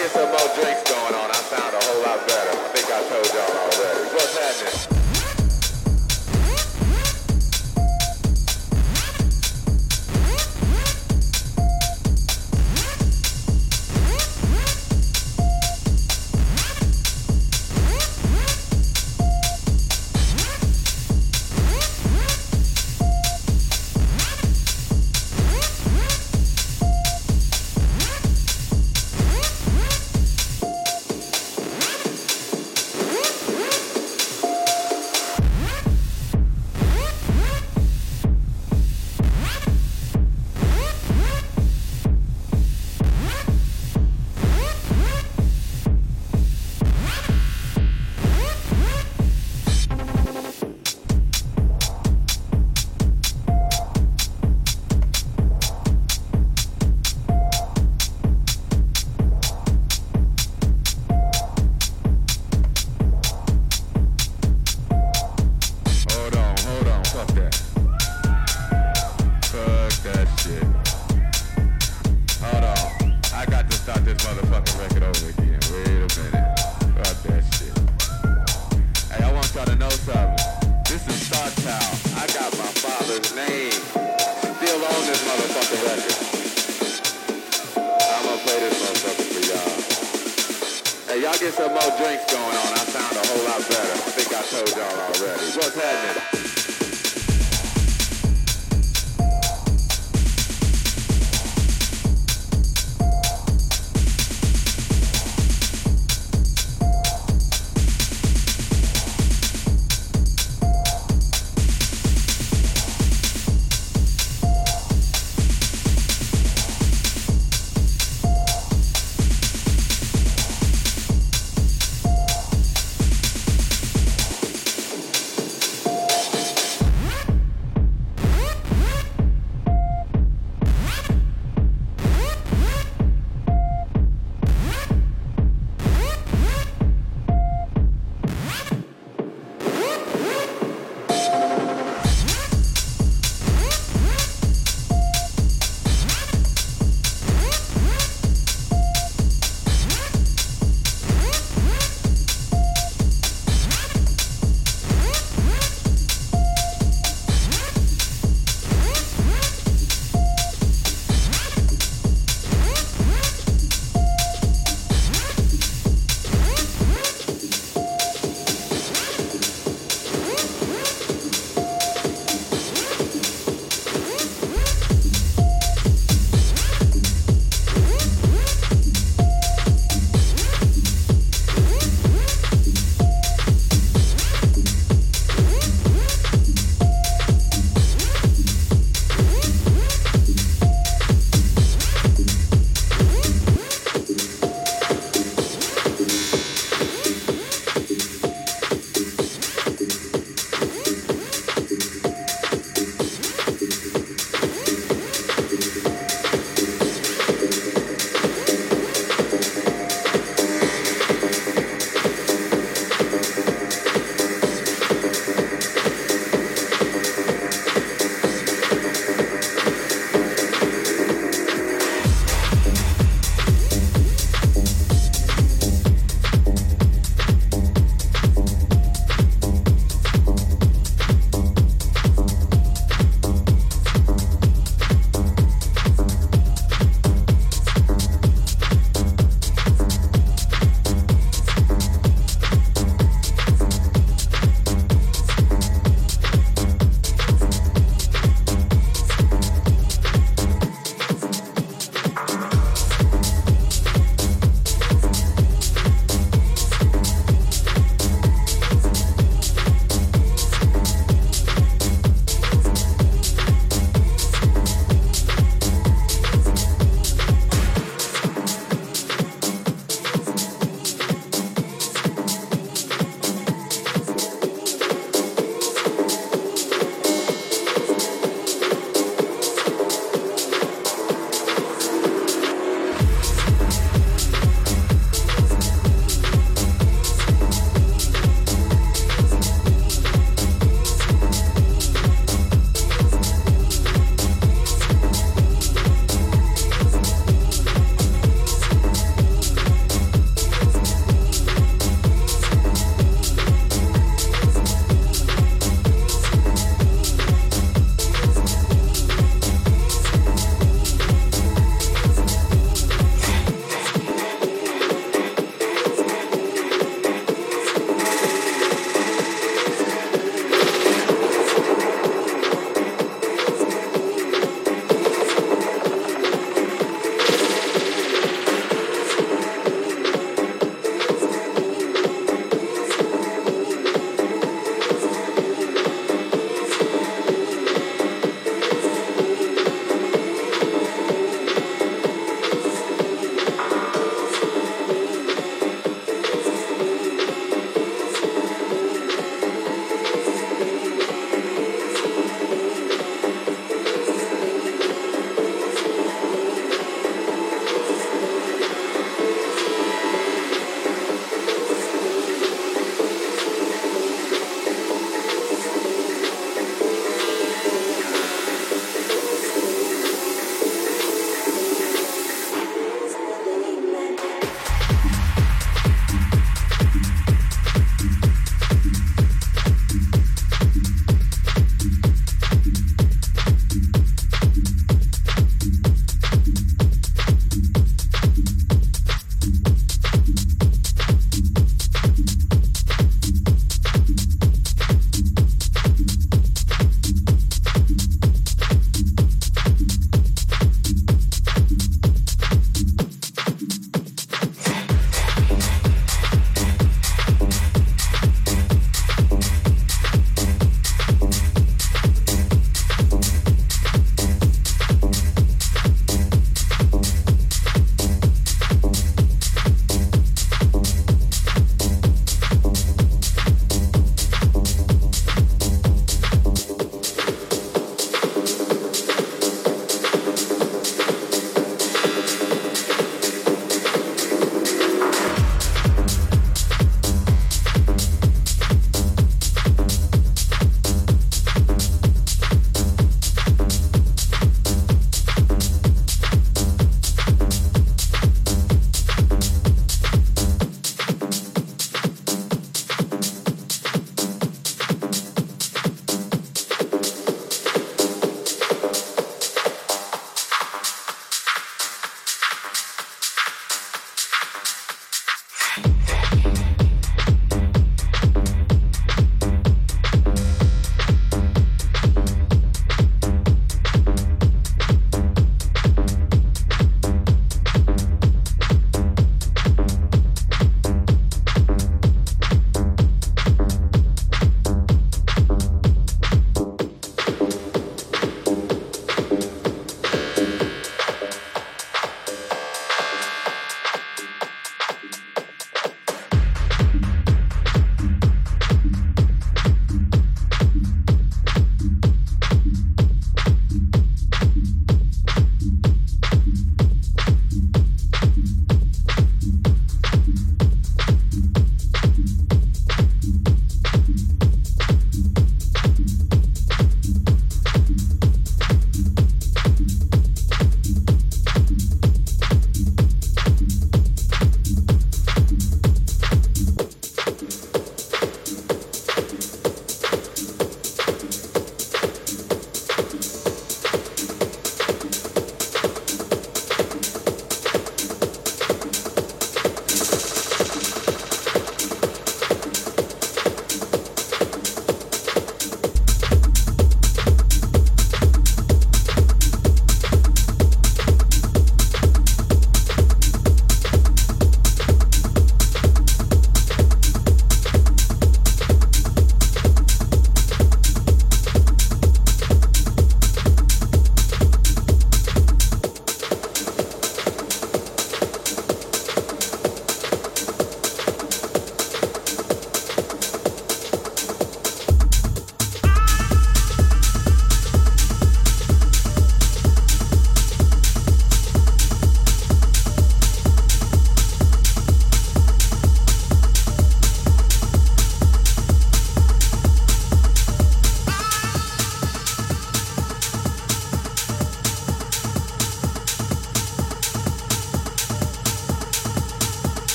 get some more drinks going on. I sound a whole lot better. I think I told y'all already. What's happening?